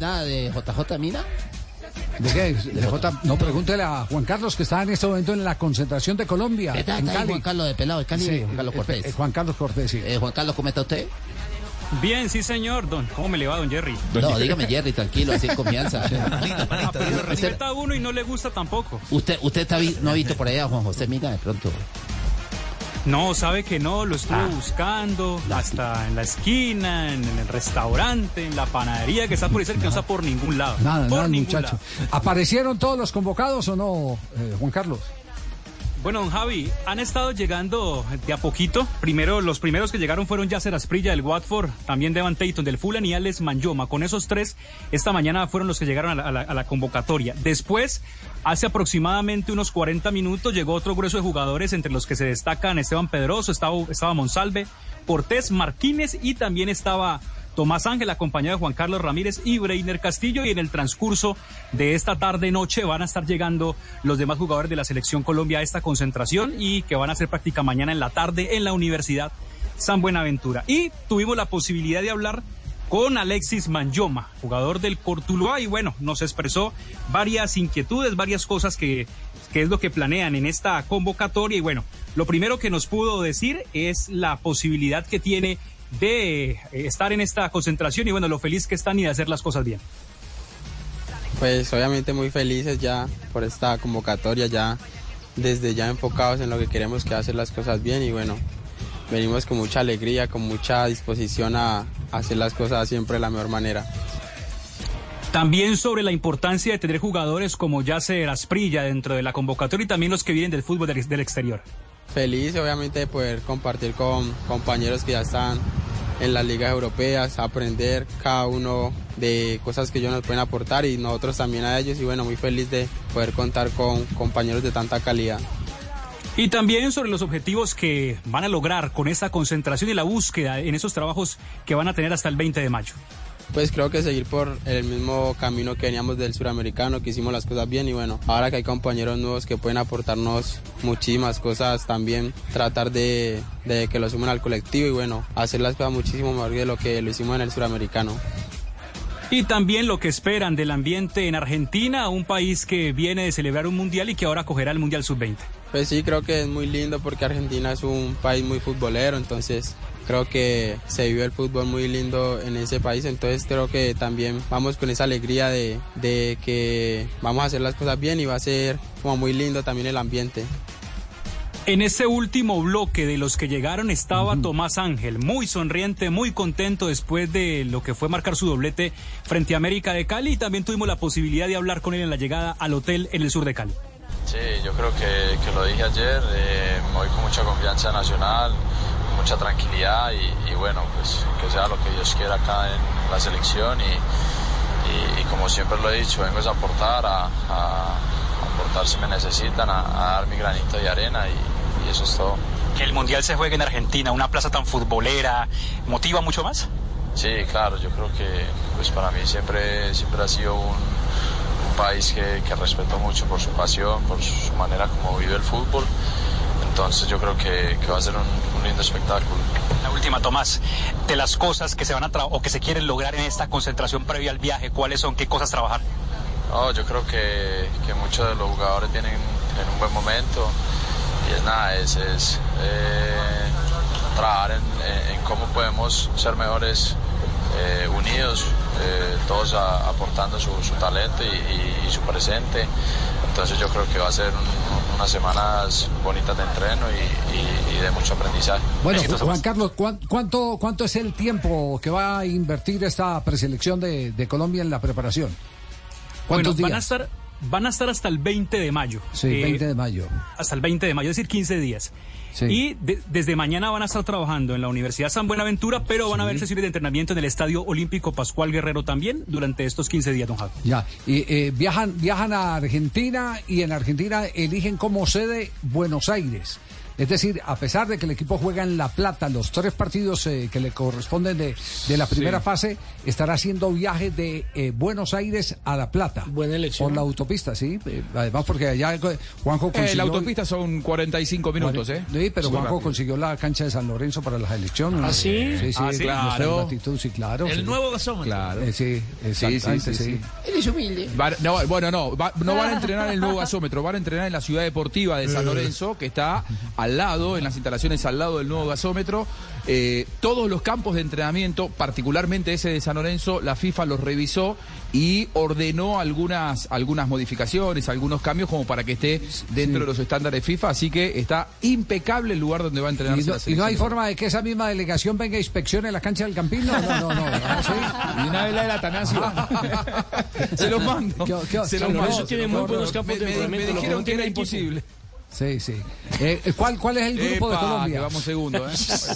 nada, nada de JJ Mina? ¿De qué? De J- No, pregúntele a Juan Carlos que está en este momento en la concentración de Colombia. ¿Está, en está ahí Cali. Juan Carlos de Pelado de Cali? Sí, Juan Carlos eh, Cortés. eh, Juan Carlos Cortés, sí. Eh, Juan Carlos, ¿cómo está usted? Bien, sí, señor, don. ¿Cómo me le va, don Jerry? No, dígame Jerry, tranquilo, así en confianza. Ah, pero respeta a uno y no le gusta tampoco. Usted, usted está vi- no ha visto por allá a Juan José Mina de pronto. No, sabe que no, lo estuve Ah. buscando hasta en la esquina, en, el restaurante, en la panadería que está por ahí cerca, que no está por ningún lado. Nada, por nada, ningún muchacho. lado. ¿Aparecieron todos los convocados o no, eh, Juan Carlos? Bueno, don Javi, han estado llegando de a poquito. Primero, los primeros que llegaron fueron Yasser Asprilla del Watford, también Devan Tayton del Fulham y Alex Manjoma. Con esos tres, esta mañana fueron los que llegaron a la, convocatoria. Después, hace aproximadamente unos 40 minutos, llegó otro grueso de jugadores, entre los que se destacan Esteban Pedroso, estaba, estaba Monsalve, Cortés, Martínez y también estaba Tomás Ángel, acompañado de Juan Carlos Ramírez y Breiner Castillo. Y en el transcurso de esta tarde-noche van a estar llegando los demás jugadores de la Selección Colombia a esta concentración y que van a hacer práctica mañana en la tarde en la Universidad San Buenaventura. Y tuvimos la posibilidad de hablar con Alexis Manjoma, jugador del Cortuluá, y bueno, nos expresó varias inquietudes, varias cosas que, que es lo que planean en esta convocatoria. Y bueno, lo primero que nos pudo decir es la posibilidad que tiene de eh, estar en esta concentración y bueno, lo feliz que están y de hacer las cosas bien. Pues obviamente muy felices ya por esta convocatoria, ya desde ya enfocados en lo que queremos que hacer las cosas bien y bueno, venimos con mucha alegría, con mucha disposición a, a hacer las cosas siempre de la mejor manera. También sobre la importancia de tener jugadores como Yasser Asprilla dentro de la convocatoria y también los que vienen del fútbol del, del exterior. Feliz obviamente de poder compartir con compañeros que ya están en las ligas europeas, aprender cada uno de cosas que ellos nos pueden aportar y nosotros también a ellos y bueno, muy feliz de poder contar con compañeros de tanta calidad. Y también sobre los objetivos que van a lograr con esta concentración y la búsqueda en esos trabajos que van a tener hasta el 20 de mayo. Pues creo que seguir por el mismo camino que veníamos del suramericano, que hicimos las cosas bien y bueno, ahora que hay compañeros nuevos que pueden aportarnos muchísimas cosas, también tratar de, de que lo sumen al colectivo y bueno, hacer las cosas muchísimo mejor de lo que lo hicimos en el suramericano. Y también lo que esperan del ambiente en Argentina, un país que viene de celebrar un mundial y que ahora acogerá el Mundial Sub-20. Pues sí, creo que es muy lindo porque Argentina es un país muy futbolero, entonces creo que se vive el fútbol muy lindo en ese país, entonces creo que también vamos con esa alegría de, de que vamos a hacer las cosas bien y va a ser como muy lindo también el ambiente. En ese último bloque de los que llegaron estaba Tomás Ángel, muy sonriente, muy contento después de lo que fue marcar su doblete frente a América de Cali y también tuvimos la posibilidad de hablar con él en la llegada al hotel en el sur de Cali. Sí, yo creo que, que lo dije ayer, eh, me voy con mucha confianza Nacional, con mucha tranquilidad y, y bueno, pues que sea lo que Dios quiera acá en la selección y, y- y como siempre lo he dicho, vengo a aportar, a, aportar si me necesitan, a, a dar mi granito de arena y, y eso es todo. Que el Mundial se juegue en Argentina, una plaza tan futbolera, ¿motiva mucho más? Sí, claro, yo creo que pues para mí siempre, siempre ha sido un país que, que respeto mucho por su pasión, por su manera como vive el fútbol. Entonces yo creo que, que va a ser un, un lindo espectáculo. La última, Tomás, de las cosas que se van a o que se quieren lograr en esta concentración previa al viaje, ¿cuáles son? ¿Qué cosas trabajar? No, yo creo que, que muchos de los jugadores tienen, tienen un buen momento y es nada, es, es eh, trabajar en cómo podemos ser mejores eh, unidos, eh, todos a- aportando su, su talento y, y- y su presente. Entonces yo creo que va a ser un- unas semanas bonitas de entreno y, y- y de mucho aprendizaje. Bueno, Juan. Carlos, ¿cuán- ¿cuánto, ¿cuánto es el tiempo que va a invertir esta preselección de, de Colombia en la preparación? Bueno, ¿Cuántos van a días? estar van a estar hasta el 20 de mayo. Sí, Eh, 20 de mayo. hasta el 20 de mayo, es decir, 15 días. Sí. Y de- desde mañana van a estar trabajando en la Universidad San Buenaventura, pero van a haber sesiones de entrenamiento en el Estadio Olímpico Pascual Guerrero también durante estos 15 días, don Javi. Ya, y eh, viajan, viajan a Argentina y en Argentina eligen como sede Buenos Aires. Es decir, a pesar de que el equipo juega en La Plata los tres partidos eh, que le corresponden de, de la primera fase, estará haciendo viaje de eh, Buenos Aires a La Plata. Buena elección. Por la autopista, sí. Eh, además, porque allá eh, Juanjo consiguió... Eh, la autopista son 45 minutos, ¿eh? Sí, pero Juanjo rápido. consiguió la cancha de San Lorenzo para las elecciones. ¿Ah, sí? Sí, sí, Ah, sí, claro. sí, claro. sí. El nuevo gasómetro. Claro. Eh, sí, exactamente, sí, sí, sí. sí. Él es humilde. Va- no, bueno, no, va- no van a entrenar en el nuevo gasómetro, van a entrenar en la ciudad deportiva de San Lorenzo, que está al lado, en las instalaciones al lado del nuevo gasómetro. Eh, todos los campos de entrenamiento, particularmente ese de San Lorenzo, la FIFA los revisó y ordenó algunas, algunas modificaciones, algunos cambios como para que esté dentro de los estándares FIFA, así que está impecable el lugar donde va a entrenar. Y no, y no hay forma de que esa misma delegación venga e inspeccione la cancha del Campín. No, no, no. no, ¿Ah, sí? Y una vez la de la Atanasio. Se los mando. ¿Qué- qué- Se los mando. Eso tiene muy buenos campos Me- de entrenamiento. Me dijeron no que era imposible. Sí, sí. Eh, ¿cuál, ¿Cuál es el grupo de Colombia? que vamos segundo, ¿eh?